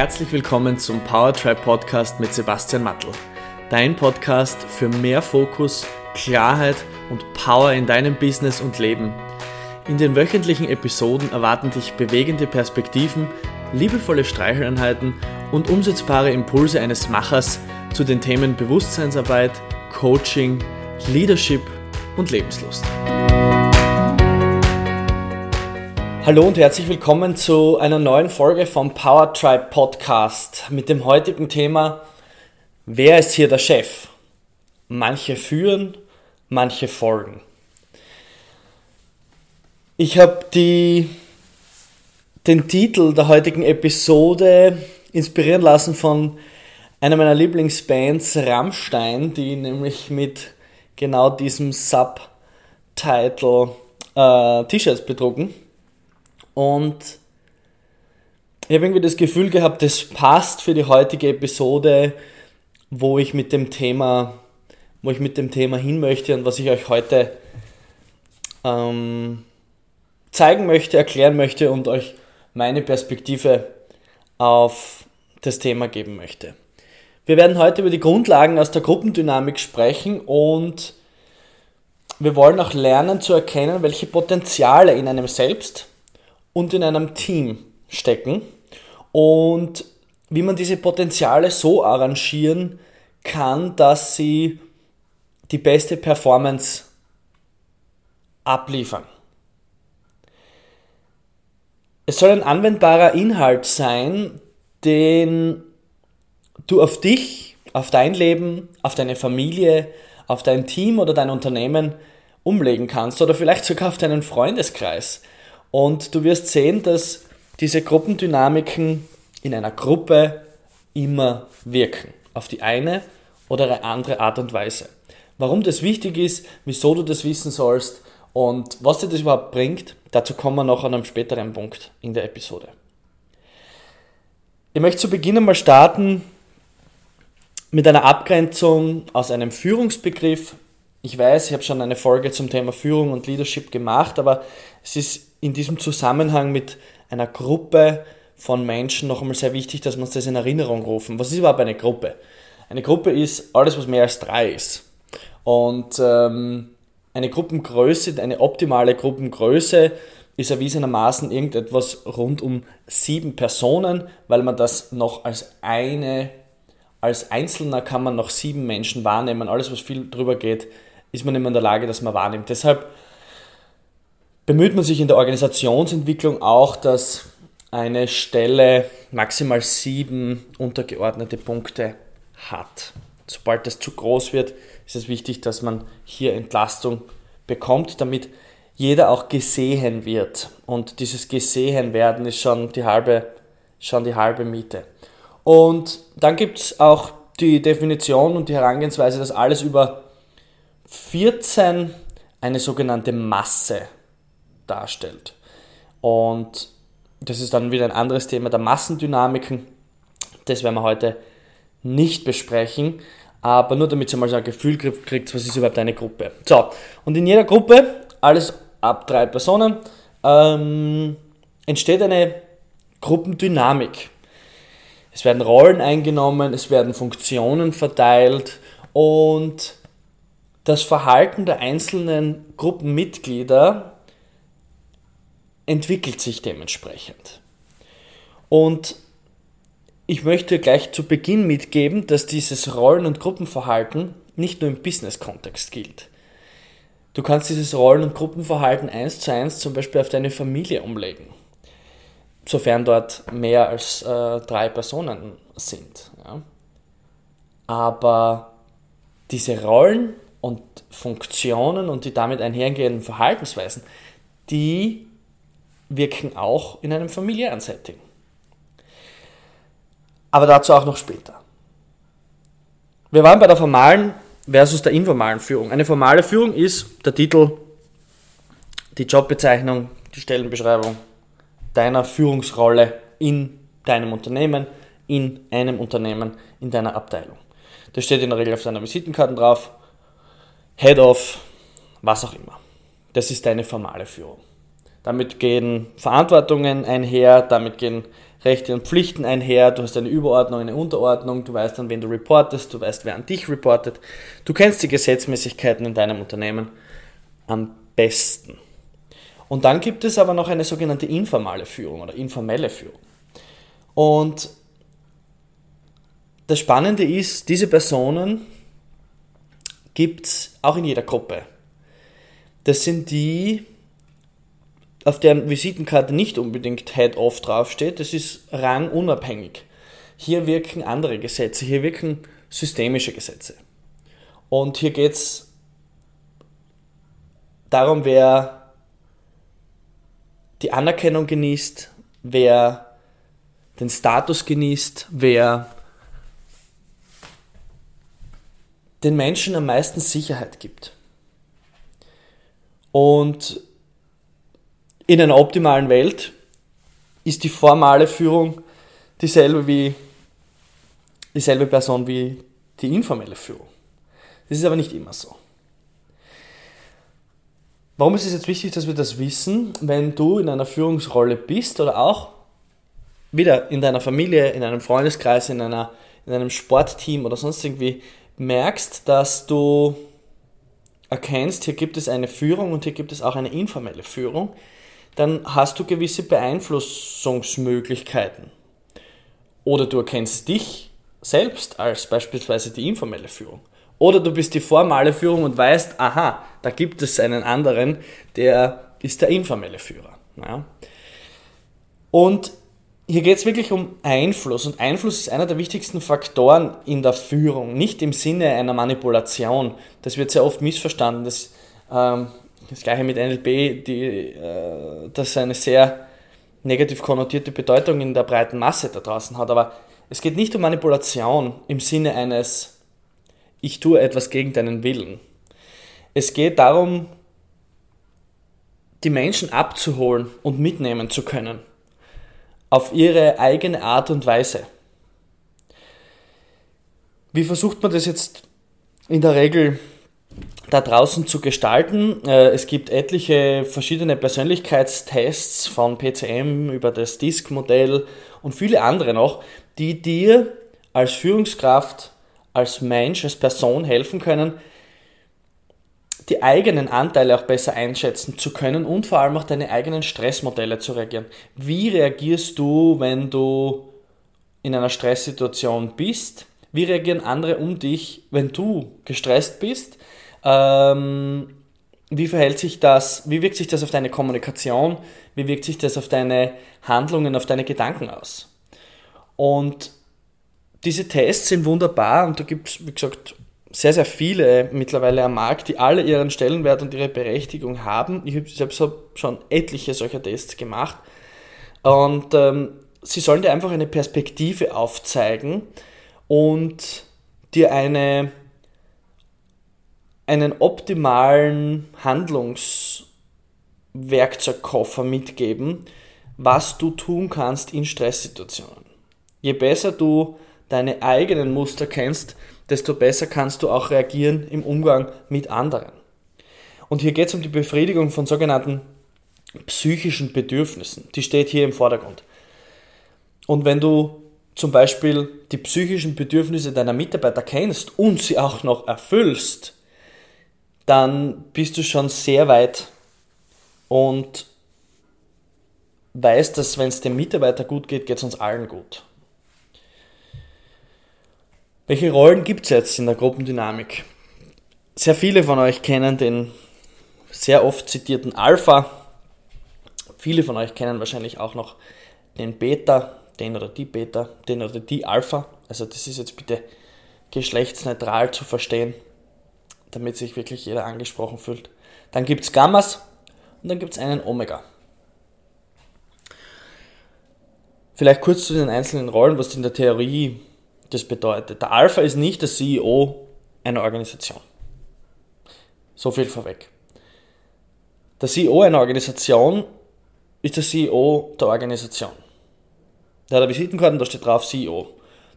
herzlich willkommen zum Powertribe Podcast mit Sebastian Mattel. Dein Podcast für mehr Fokus, Klarheit und Power in deinem Business und Leben. In den wöchentlichen Episoden erwarten dich bewegende Perspektiven, liebevolle Streicheleinheiten und umsetzbare Impulse eines Machers zu den Themen Bewusstseinsarbeit, Coaching, Leadership und Lebenslust. Hallo und herzlich willkommen zu einer neuen Folge vom Power Tribe Podcast mit dem heutigen Thema Wer ist hier der Chef? Manche führen, manche folgen. Ich habe den Titel der heutigen Episode inspirieren lassen von einer meiner Lieblingsbands Rammstein, die nämlich mit genau diesem Subtitle äh, T-Shirts bedrucken. Und ich habe irgendwie das Gefühl gehabt, das passt für die heutige Episode, wo ich mit dem Thema, wo ich mit dem Thema hin möchte und was ich euch heute ähm, zeigen möchte, erklären möchte und euch meine Perspektive auf das Thema geben möchte. Wir werden heute über die Grundlagen aus der Gruppendynamik sprechen und wir wollen auch lernen zu erkennen, welche Potenziale in einem selbst und in einem Team stecken und wie man diese Potenziale so arrangieren kann, dass sie die beste Performance abliefern. Es soll ein anwendbarer Inhalt sein, den du auf dich, auf dein Leben, auf deine Familie, auf dein Team oder dein Unternehmen umlegen kannst oder vielleicht sogar auf deinen Freundeskreis. Und du wirst sehen, dass diese Gruppendynamiken in einer Gruppe immer wirken. Auf die eine oder andere Art und Weise. Warum das wichtig ist, wieso du das wissen sollst und was dir das überhaupt bringt, dazu kommen wir noch an einem späteren Punkt in der Episode. Ich möchte zu Beginn einmal starten mit einer Abgrenzung aus einem Führungsbegriff. Ich weiß, ich habe schon eine Folge zum Thema Führung und Leadership gemacht, aber es ist in diesem Zusammenhang mit einer Gruppe von Menschen noch einmal sehr wichtig, dass wir uns das in Erinnerung rufen. Was ist überhaupt eine Gruppe? Eine Gruppe ist alles, was mehr als drei ist. Und ähm, eine Gruppengröße, eine optimale Gruppengröße ist erwiesenermaßen irgendetwas rund um sieben Personen, weil man das noch als eine, als Einzelner kann man noch sieben Menschen wahrnehmen. Alles, was viel drüber geht, ist man immer in der Lage, dass man wahrnimmt. Deshalb bemüht man sich in der Organisationsentwicklung auch, dass eine Stelle maximal sieben untergeordnete Punkte hat. Sobald das zu groß wird, ist es wichtig, dass man hier Entlastung bekommt, damit jeder auch gesehen wird. Und dieses gesehen werden ist schon die halbe, schon die halbe Miete. Und dann gibt es auch die Definition und die Herangehensweise, dass alles über 14 eine sogenannte Masse darstellt. Und das ist dann wieder ein anderes Thema der Massendynamiken. Das werden wir heute nicht besprechen, aber nur damit ihr mal so ein Gefühl kriegt, was ist überhaupt eine Gruppe. So, und in jeder Gruppe, alles ab drei Personen, ähm, entsteht eine Gruppendynamik. Es werden Rollen eingenommen, es werden Funktionen verteilt und das Verhalten der einzelnen Gruppenmitglieder entwickelt sich dementsprechend. Und ich möchte gleich zu Beginn mitgeben, dass dieses Rollen- und Gruppenverhalten nicht nur im Business-Kontext gilt. Du kannst dieses Rollen- und Gruppenverhalten eins zu eins zum Beispiel auf deine Familie umlegen, sofern dort mehr als äh, drei Personen sind. Ja. Aber diese Rollen und Funktionen und die damit einhergehenden Verhaltensweisen, die wirken auch in einem familiären Setting. Aber dazu auch noch später. Wir waren bei der formalen versus der informalen Führung. Eine formale Führung ist der Titel, die Jobbezeichnung, die Stellenbeschreibung deiner Führungsrolle in deinem Unternehmen, in einem Unternehmen, in deiner Abteilung. Das steht in der Regel auf deiner Visitenkarte drauf. Head of, was auch immer. Das ist deine formale Führung. Damit gehen Verantwortungen einher, damit gehen Rechte und Pflichten einher, du hast eine Überordnung, eine Unterordnung, du weißt an wen du reportest, du weißt, wer an dich reportet, du kennst die Gesetzmäßigkeiten in deinem Unternehmen am besten. Und dann gibt es aber noch eine sogenannte informale Führung oder informelle Führung. Und das Spannende ist, diese Personen gibt es auch in jeder Gruppe. Das sind die, auf deren Visitenkarte nicht unbedingt Head-Off draufsteht, das ist rangunabhängig. Hier wirken andere Gesetze, hier wirken systemische Gesetze. Und hier geht es darum, wer die Anerkennung genießt, wer den Status genießt, wer den Menschen am meisten Sicherheit gibt. Und in einer optimalen Welt ist die formale Führung dieselbe wie dieselbe Person wie die informelle Führung. Das ist aber nicht immer so. Warum ist es jetzt wichtig, dass wir das wissen, wenn du in einer Führungsrolle bist oder auch wieder in deiner Familie, in einem Freundeskreis, in, einer, in einem Sportteam oder sonst irgendwie merkst, dass du erkennst, hier gibt es eine Führung und hier gibt es auch eine informelle Führung, dann hast du gewisse Beeinflussungsmöglichkeiten. Oder du erkennst dich selbst als beispielsweise die informelle Führung. Oder du bist die formale Führung und weißt, aha, da gibt es einen anderen, der ist der informelle Führer. Ja. Und hier geht es wirklich um Einfluss und Einfluss ist einer der wichtigsten Faktoren in der Führung, nicht im Sinne einer Manipulation. Das wird sehr oft missverstanden. Das, ähm, das gleiche mit NLP, die, äh, das eine sehr negativ konnotierte Bedeutung in der breiten Masse da draußen hat. Aber es geht nicht um Manipulation im Sinne eines Ich tue etwas gegen deinen Willen. Es geht darum, die Menschen abzuholen und mitnehmen zu können auf ihre eigene Art und Weise. Wie versucht man das jetzt in der Regel da draußen zu gestalten? Äh, es gibt etliche verschiedene Persönlichkeitstests von PCM über das DISC-Modell und viele andere noch, die dir als Führungskraft, als Mensch, als Person helfen können, die eigenen Anteile auch besser einschätzen zu können und vor allem auch deine eigenen Stressmodelle zu reagieren. Wie reagierst du, wenn du in einer Stresssituation bist? Wie reagieren andere um dich, wenn du gestresst bist? Ähm, wie verhält sich das, wie wirkt sich das auf deine Kommunikation? Wie wirkt sich das auf deine Handlungen, auf deine Gedanken aus? Und diese Tests sind wunderbar und da gibt es, wie gesagt, sehr, sehr viele mittlerweile am Markt, die alle ihren Stellenwert und ihre Berechtigung haben. Ich selbst habe schon etliche solcher Tests gemacht. Und ähm, sie sollen dir einfach eine Perspektive aufzeigen und dir eine, einen optimalen Handlungswerkzeugkoffer mitgeben, was du tun kannst in Stresssituationen. Je besser du deine eigenen Muster kennst, desto besser kannst du auch reagieren im Umgang mit anderen. Und hier geht es um die Befriedigung von sogenannten psychischen Bedürfnissen. Die steht hier im Vordergrund. Und wenn du zum Beispiel die psychischen Bedürfnisse deiner Mitarbeiter kennst und sie auch noch erfüllst, dann bist du schon sehr weit und weißt, dass wenn es dem Mitarbeiter gut geht, geht es uns allen gut. Welche Rollen gibt es jetzt in der Gruppendynamik? Sehr viele von euch kennen den sehr oft zitierten Alpha. Viele von euch kennen wahrscheinlich auch noch den Beta, den oder die Beta, den oder die Alpha. Also das ist jetzt bitte geschlechtsneutral zu verstehen, damit sich wirklich jeder angesprochen fühlt. Dann gibt es Gammas und dann gibt es einen Omega. Vielleicht kurz zu den einzelnen Rollen, was in der Theorie das bedeutet, der Alpha ist nicht der CEO einer Organisation. So viel vorweg. Der CEO einer Organisation ist der CEO der Organisation. Der hat eine Visitenkarte, da steht drauf CEO.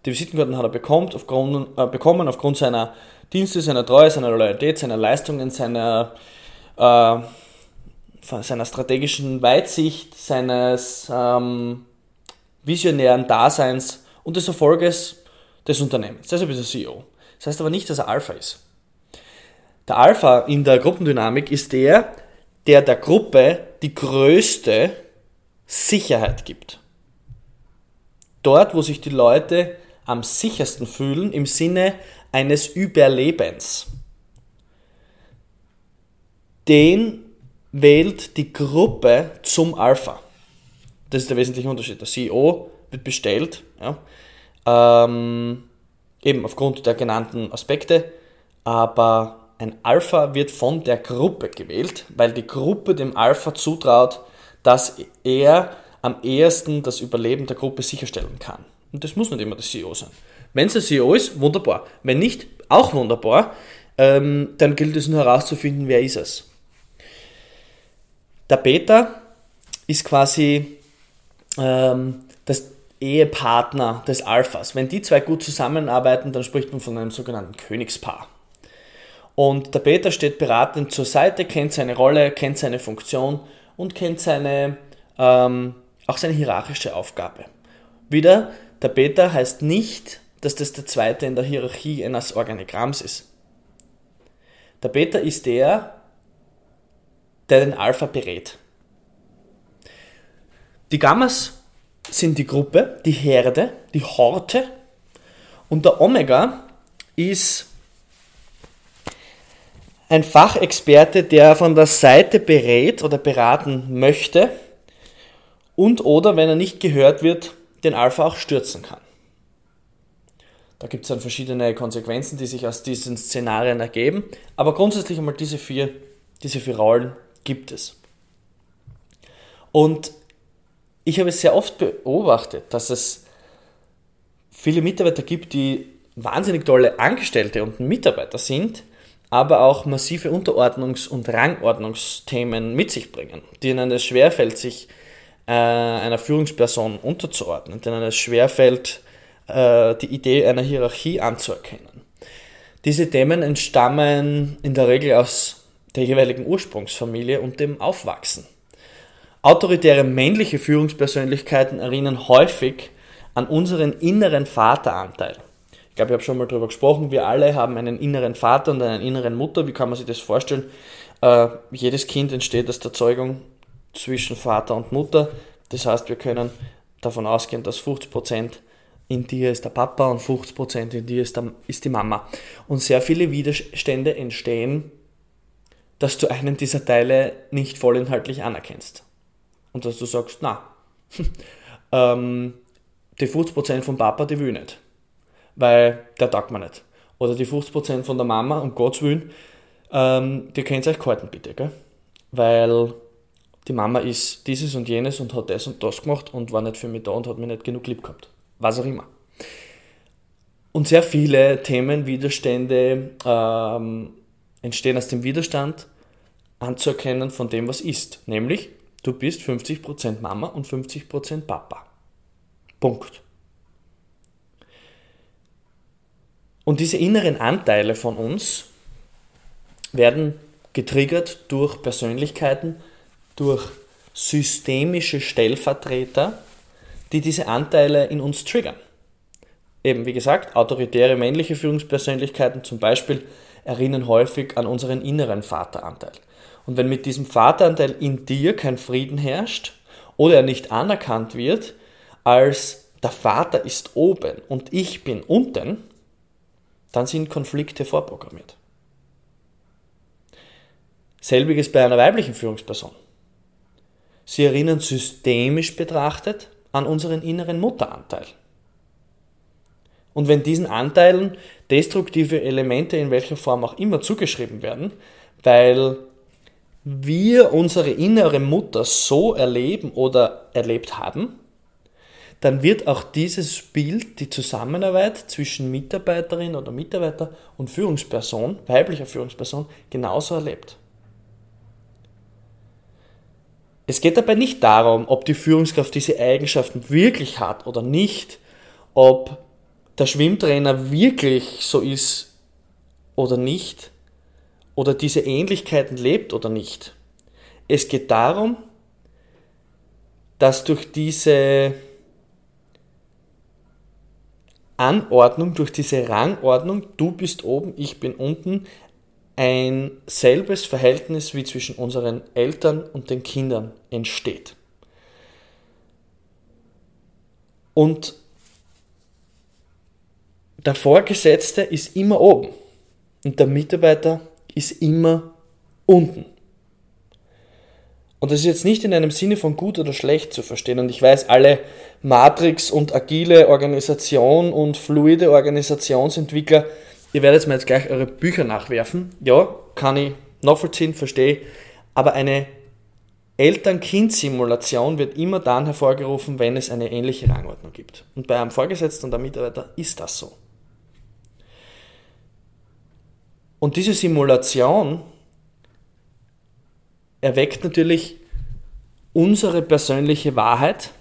Die Visitenkarten hat er bekommen aufgrund, äh, bekommen aufgrund seiner Dienste, seiner Treue, seiner Loyalität, seiner Leistungen, seiner, äh, seiner strategischen Weitsicht, seines ähm, visionären Daseins und des Erfolges des Unternehmens. Deshalb ist er CEO. Das heißt aber nicht, dass er Alpha ist. Der Alpha in der Gruppendynamik ist der, der der Gruppe die größte Sicherheit gibt. Dort, wo sich die Leute am sichersten fühlen im Sinne eines Überlebens. Den wählt die Gruppe zum Alpha. Das ist der wesentliche Unterschied. Der CEO wird bestellt, ja, ähm, eben aufgrund der genannten Aspekte, aber ein Alpha wird von der Gruppe gewählt, weil die Gruppe dem Alpha zutraut, dass er am ehesten das Überleben der Gruppe sicherstellen kann. Und das muss nicht immer der CEO sein. Wenn es der CEO ist, wunderbar. Wenn nicht, auch wunderbar. Ähm, dann gilt es nur herauszufinden, wer ist es. Der Beta ist quasi ähm, das Ehepartner des Alphas. Wenn die zwei gut zusammenarbeiten, dann spricht man von einem sogenannten Königspaar. Und der Beta steht beratend zur Seite, kennt seine Rolle, kennt seine Funktion und kennt seine, ähm, auch seine hierarchische Aufgabe. Wieder, der Beta heißt nicht, dass das der zweite in der Hierarchie eines Organigramms ist. Der Beta ist der, der den Alpha berät. Die Gammas sind die Gruppe, die Herde, die Horte und der Omega ist ein Fachexperte, der von der Seite berät oder beraten möchte und oder, wenn er nicht gehört wird, den Alpha auch stürzen kann. Da gibt es dann verschiedene Konsequenzen, die sich aus diesen Szenarien ergeben, aber grundsätzlich einmal diese vier, diese vier Rollen gibt es. Und ich habe es sehr oft beobachtet, dass es viele Mitarbeiter gibt, die wahnsinnig tolle Angestellte und Mitarbeiter sind, aber auch massive Unterordnungs- und Rangordnungsthemen mit sich bringen, denen es schwerfällt, sich äh, einer Führungsperson unterzuordnen, denen es schwerfällt, äh, die Idee einer Hierarchie anzuerkennen. Diese Themen entstammen in der Regel aus der jeweiligen Ursprungsfamilie und dem Aufwachsen. Autoritäre männliche Führungspersönlichkeiten erinnern häufig an unseren inneren Vateranteil. Ich glaube, ich habe schon mal darüber gesprochen, wir alle haben einen inneren Vater und eine inneren Mutter. Wie kann man sich das vorstellen? Äh, jedes Kind entsteht aus der Zeugung zwischen Vater und Mutter. Das heißt, wir können davon ausgehen, dass 50% in dir ist der Papa und 50% in dir ist, der, ist die Mama. Und sehr viele Widerstände entstehen, dass du einen dieser Teile nicht vollinhaltlich anerkennst und dass du sagst, na, ähm, die 50% vom Papa, die will ich nicht, weil der taugt mir nicht. Oder die 50% von der Mama, um Gottes Willen, ähm, die könnt ihr euch kalten bitte, gell? weil die Mama ist dieses und jenes und hat das und das gemacht und war nicht für mich da und hat mir nicht genug lieb gehabt. Was auch immer. Und sehr viele Themen, Widerstände ähm, entstehen aus dem Widerstand anzuerkennen von dem, was ist. Nämlich, Du bist 50% Mama und 50% Papa. Punkt. Und diese inneren Anteile von uns werden getriggert durch Persönlichkeiten, durch systemische Stellvertreter, die diese Anteile in uns triggern. Eben wie gesagt, autoritäre männliche Führungspersönlichkeiten zum Beispiel erinnern häufig an unseren inneren Vateranteil. Und wenn mit diesem Vateranteil in dir kein Frieden herrscht oder er nicht anerkannt wird, als der Vater ist oben und ich bin unten, dann sind Konflikte vorprogrammiert. Selbiges bei einer weiblichen Führungsperson. Sie erinnern systemisch betrachtet an unseren inneren Mutteranteil. Und wenn diesen Anteilen destruktive Elemente in welcher Form auch immer zugeschrieben werden, weil wir unsere innere Mutter so erleben oder erlebt haben, dann wird auch dieses Bild, die Zusammenarbeit zwischen Mitarbeiterin oder Mitarbeiter und Führungsperson, weiblicher Führungsperson, genauso erlebt. Es geht dabei nicht darum, ob die Führungskraft diese Eigenschaften wirklich hat oder nicht, ob der Schwimmtrainer wirklich so ist oder nicht, oder diese Ähnlichkeiten lebt oder nicht. Es geht darum, dass durch diese Anordnung, durch diese Rangordnung, du bist oben, ich bin unten, ein selbes Verhältnis wie zwischen unseren Eltern und den Kindern entsteht. Und der Vorgesetzte ist immer oben und der Mitarbeiter ist immer unten. Und das ist jetzt nicht in einem Sinne von gut oder schlecht zu verstehen. Und ich weiß, alle Matrix- und agile Organisation und fluide Organisationsentwickler, ihr werdet mir jetzt gleich eure Bücher nachwerfen. Ja, kann ich nachvollziehen, verstehe. Aber eine Eltern-Kind-Simulation wird immer dann hervorgerufen, wenn es eine ähnliche Rangordnung gibt. Und bei einem Vorgesetzten und einem Mitarbeiter ist das so. Und diese Simulation erweckt natürlich unsere persönliche Wahrheit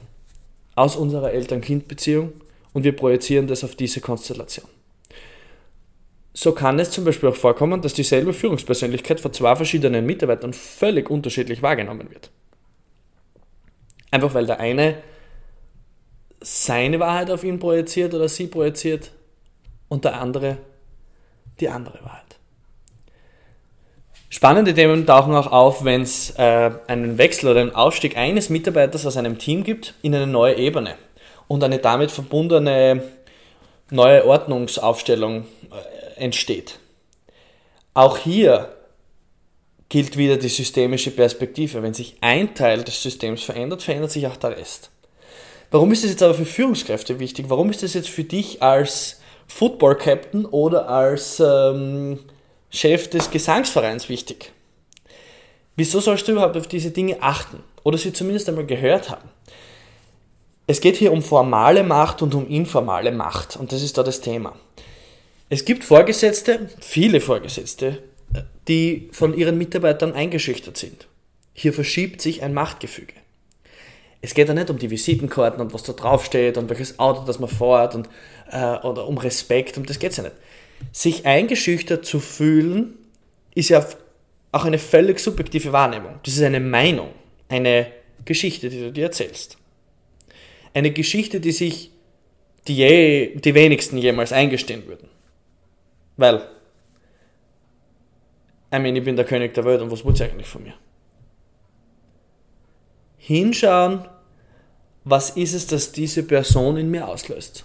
aus unserer Eltern-Kind-Beziehung und wir projizieren das auf diese Konstellation. So kann es zum Beispiel auch vorkommen, dass dieselbe Führungspersönlichkeit von zwei verschiedenen Mitarbeitern völlig unterschiedlich wahrgenommen wird. Einfach weil der eine seine Wahrheit auf ihn projiziert oder sie projiziert und der andere die andere Wahrheit. Spannende Themen tauchen auch auf, wenn es äh, einen Wechsel oder einen Aufstieg eines Mitarbeiters aus einem Team gibt in eine neue Ebene und eine damit verbundene neue Ordnungsaufstellung äh, entsteht. Auch hier gilt wieder die systemische Perspektive. Wenn sich ein Teil des Systems verändert, verändert sich auch der Rest. Warum ist das jetzt aber für Führungskräfte wichtig? Warum ist das jetzt für dich als Football Captain oder als ähm, Chef des Gesangsvereins wichtig. Wieso sollst du überhaupt auf diese Dinge achten oder sie zumindest einmal gehört haben? Es geht hier um formale Macht und um informale Macht und das ist da das Thema. Es gibt Vorgesetzte, viele Vorgesetzte, die von ihren Mitarbeitern eingeschüchtert sind. Hier verschiebt sich ein Machtgefüge. Es geht ja nicht um die Visitenkarten und was da draufsteht und welches Auto das man fährt und, äh, oder um Respekt, um das geht es ja nicht sich eingeschüchtert zu fühlen, ist ja auch eine völlig subjektive Wahrnehmung. Das ist eine Meinung, eine Geschichte, die du dir erzählst. Eine Geschichte, die sich die, je, die wenigsten jemals eingestehen würden. Weil, ich meine, ich bin der König der Welt und was wollt ihr eigentlich von mir? Hinschauen, was ist es, das diese Person in mir auslöst?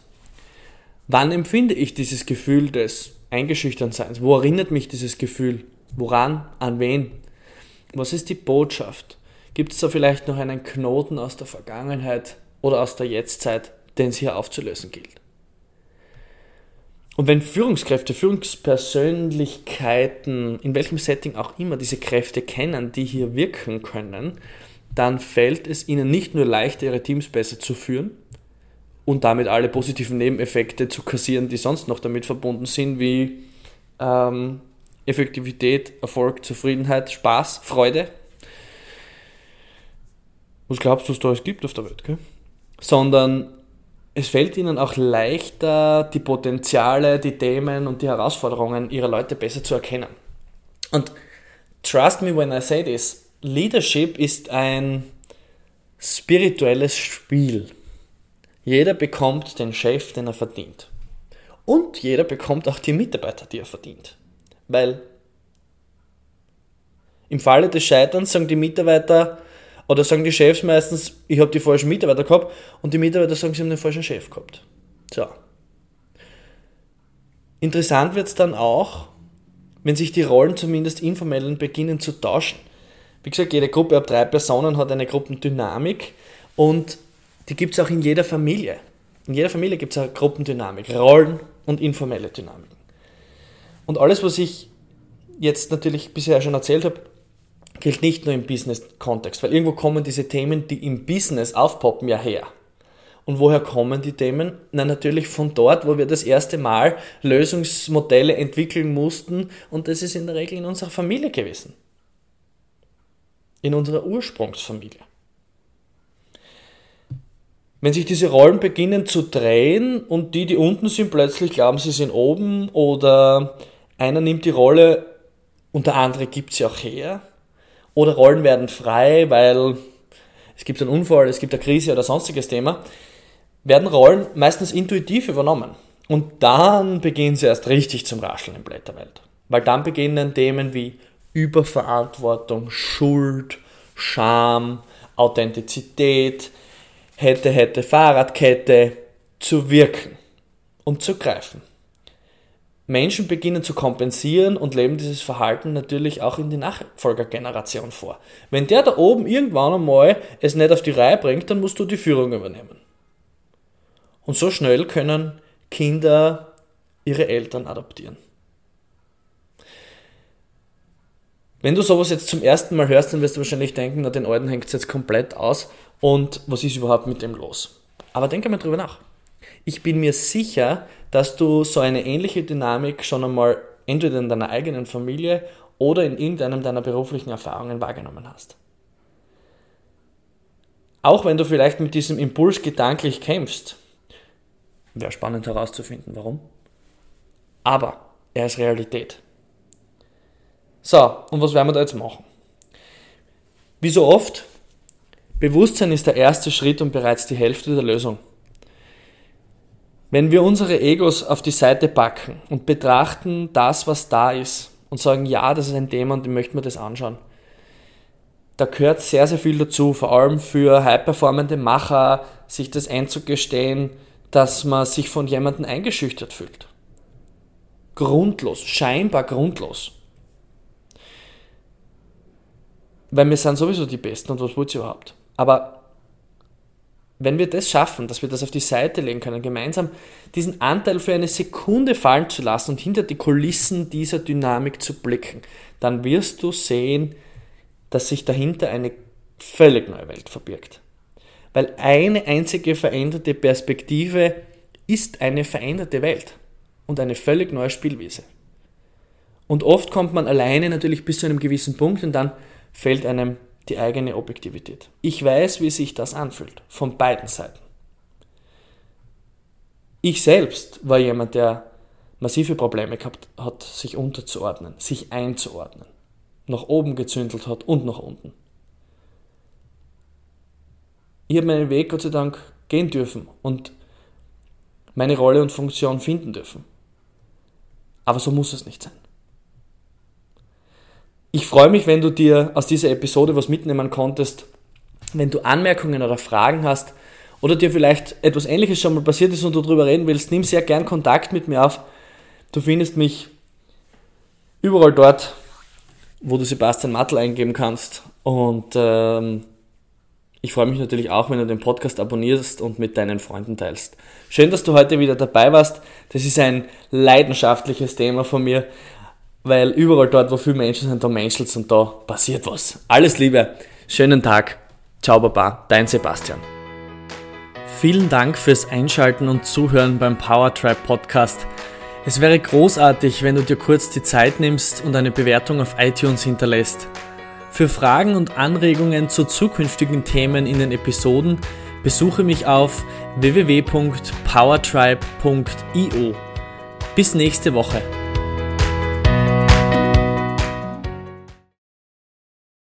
Wann empfinde ich dieses Gefühl des Eingeschüchternseins? Wo erinnert mich dieses Gefühl? Woran? An wen? Was ist die Botschaft? Gibt es da vielleicht noch einen Knoten aus der Vergangenheit oder aus der Jetztzeit, den es hier aufzulösen gilt? Und wenn Führungskräfte, Führungspersönlichkeiten, in welchem Setting auch immer diese Kräfte kennen, die hier wirken können, dann fällt es ihnen nicht nur leichter, ihre Teams besser zu führen, und damit alle positiven Nebeneffekte zu kassieren, die sonst noch damit verbunden sind, wie ähm, Effektivität, Erfolg, Zufriedenheit, Spaß, Freude. Was glaubst du, was es da alles gibt auf der Welt? Gell? Sondern es fällt ihnen auch leichter, die Potenziale, die Themen und die Herausforderungen ihrer Leute besser zu erkennen. Und trust me when I say this, Leadership ist ein spirituelles Spiel. Jeder bekommt den Chef, den er verdient. Und jeder bekommt auch die Mitarbeiter, die er verdient. Weil im Falle des Scheiterns sagen die Mitarbeiter oder sagen die Chefs meistens, ich habe die falschen Mitarbeiter gehabt und die Mitarbeiter sagen, sie haben den falschen Chef gehabt. So. Interessant wird es dann auch, wenn sich die Rollen zumindest informell beginnen zu tauschen. Wie gesagt, jede Gruppe ab drei Personen hat eine Gruppendynamik und die gibt es auch in jeder Familie. In jeder Familie gibt es eine Gruppendynamik, Rollen und informelle Dynamiken. Und alles, was ich jetzt natürlich bisher schon erzählt habe, gilt nicht nur im Business-Kontext, weil irgendwo kommen diese Themen, die im Business aufpoppen, ja her. Und woher kommen die Themen? Na, natürlich von dort, wo wir das erste Mal Lösungsmodelle entwickeln mussten und das ist in der Regel in unserer Familie gewesen. In unserer Ursprungsfamilie. Wenn sich diese Rollen beginnen zu drehen und die, die unten sind, plötzlich glauben, sie sind oben oder einer nimmt die Rolle und der andere gibt sie auch her oder Rollen werden frei, weil es gibt einen Unfall, es gibt eine Krise oder sonstiges Thema, werden Rollen meistens intuitiv übernommen. Und dann beginnen sie erst richtig zum Rascheln im Blätterwelt. Weil dann beginnen Themen wie Überverantwortung, Schuld, Scham, Authentizität, hätte, hätte, Fahrradkette zu wirken und zu greifen. Menschen beginnen zu kompensieren und leben dieses Verhalten natürlich auch in die Nachfolgergeneration vor. Wenn der da oben irgendwann einmal es nicht auf die Reihe bringt, dann musst du die Führung übernehmen. Und so schnell können Kinder ihre Eltern adoptieren. Wenn du sowas jetzt zum ersten Mal hörst, dann wirst du wahrscheinlich denken, na den Alten hängt es jetzt komplett aus und was ist überhaupt mit dem los? Aber denke mal drüber nach. Ich bin mir sicher, dass du so eine ähnliche Dynamik schon einmal entweder in deiner eigenen Familie oder in irgendeinem deiner beruflichen Erfahrungen wahrgenommen hast. Auch wenn du vielleicht mit diesem Impuls gedanklich kämpfst, wäre spannend herauszufinden, warum. Aber er ist Realität. So, und was werden wir da jetzt machen? Wie so oft, Bewusstsein ist der erste Schritt und bereits die Hälfte der Lösung. Wenn wir unsere Egos auf die Seite packen und betrachten das, was da ist und sagen, ja, das ist ein Thema und ich möchte mir das anschauen, da gehört sehr, sehr viel dazu, vor allem für high-performende Macher, sich das einzugestehen, dass man sich von jemandem eingeschüchtert fühlt. Grundlos, scheinbar grundlos. Weil wir sind sowieso die Besten und was wollt ihr überhaupt? Aber wenn wir das schaffen, dass wir das auf die Seite legen können, gemeinsam diesen Anteil für eine Sekunde fallen zu lassen und hinter die Kulissen dieser Dynamik zu blicken, dann wirst du sehen, dass sich dahinter eine völlig neue Welt verbirgt. Weil eine einzige veränderte Perspektive ist eine veränderte Welt und eine völlig neue Spielwiese. Und oft kommt man alleine natürlich bis zu einem gewissen Punkt und dann fällt einem die eigene Objektivität. Ich weiß, wie sich das anfühlt, von beiden Seiten. Ich selbst war jemand, der massive Probleme gehabt hat, sich unterzuordnen, sich einzuordnen, nach oben gezündelt hat und nach unten. Ich habe meinen Weg Gott sei Dank gehen dürfen und meine Rolle und Funktion finden dürfen. Aber so muss es nicht sein. Ich freue mich, wenn du dir aus dieser Episode was mitnehmen konntest. Wenn du Anmerkungen oder Fragen hast oder dir vielleicht etwas Ähnliches schon mal passiert ist und du darüber reden willst, nimm sehr gern Kontakt mit mir auf. Du findest mich überall dort, wo du Sebastian Mattel eingeben kannst. Und ähm, ich freue mich natürlich auch, wenn du den Podcast abonnierst und mit deinen Freunden teilst. Schön, dass du heute wieder dabei warst. Das ist ein leidenschaftliches Thema von mir weil überall dort, wo viele Menschen sind, da menschelt und da passiert was. Alles Liebe, schönen Tag, ciao Baba, dein Sebastian. Vielen Dank fürs Einschalten und Zuhören beim Powertribe Podcast. Es wäre großartig, wenn du dir kurz die Zeit nimmst und eine Bewertung auf iTunes hinterlässt. Für Fragen und Anregungen zu zukünftigen Themen in den Episoden besuche mich auf www.powertribe.io. Bis nächste Woche.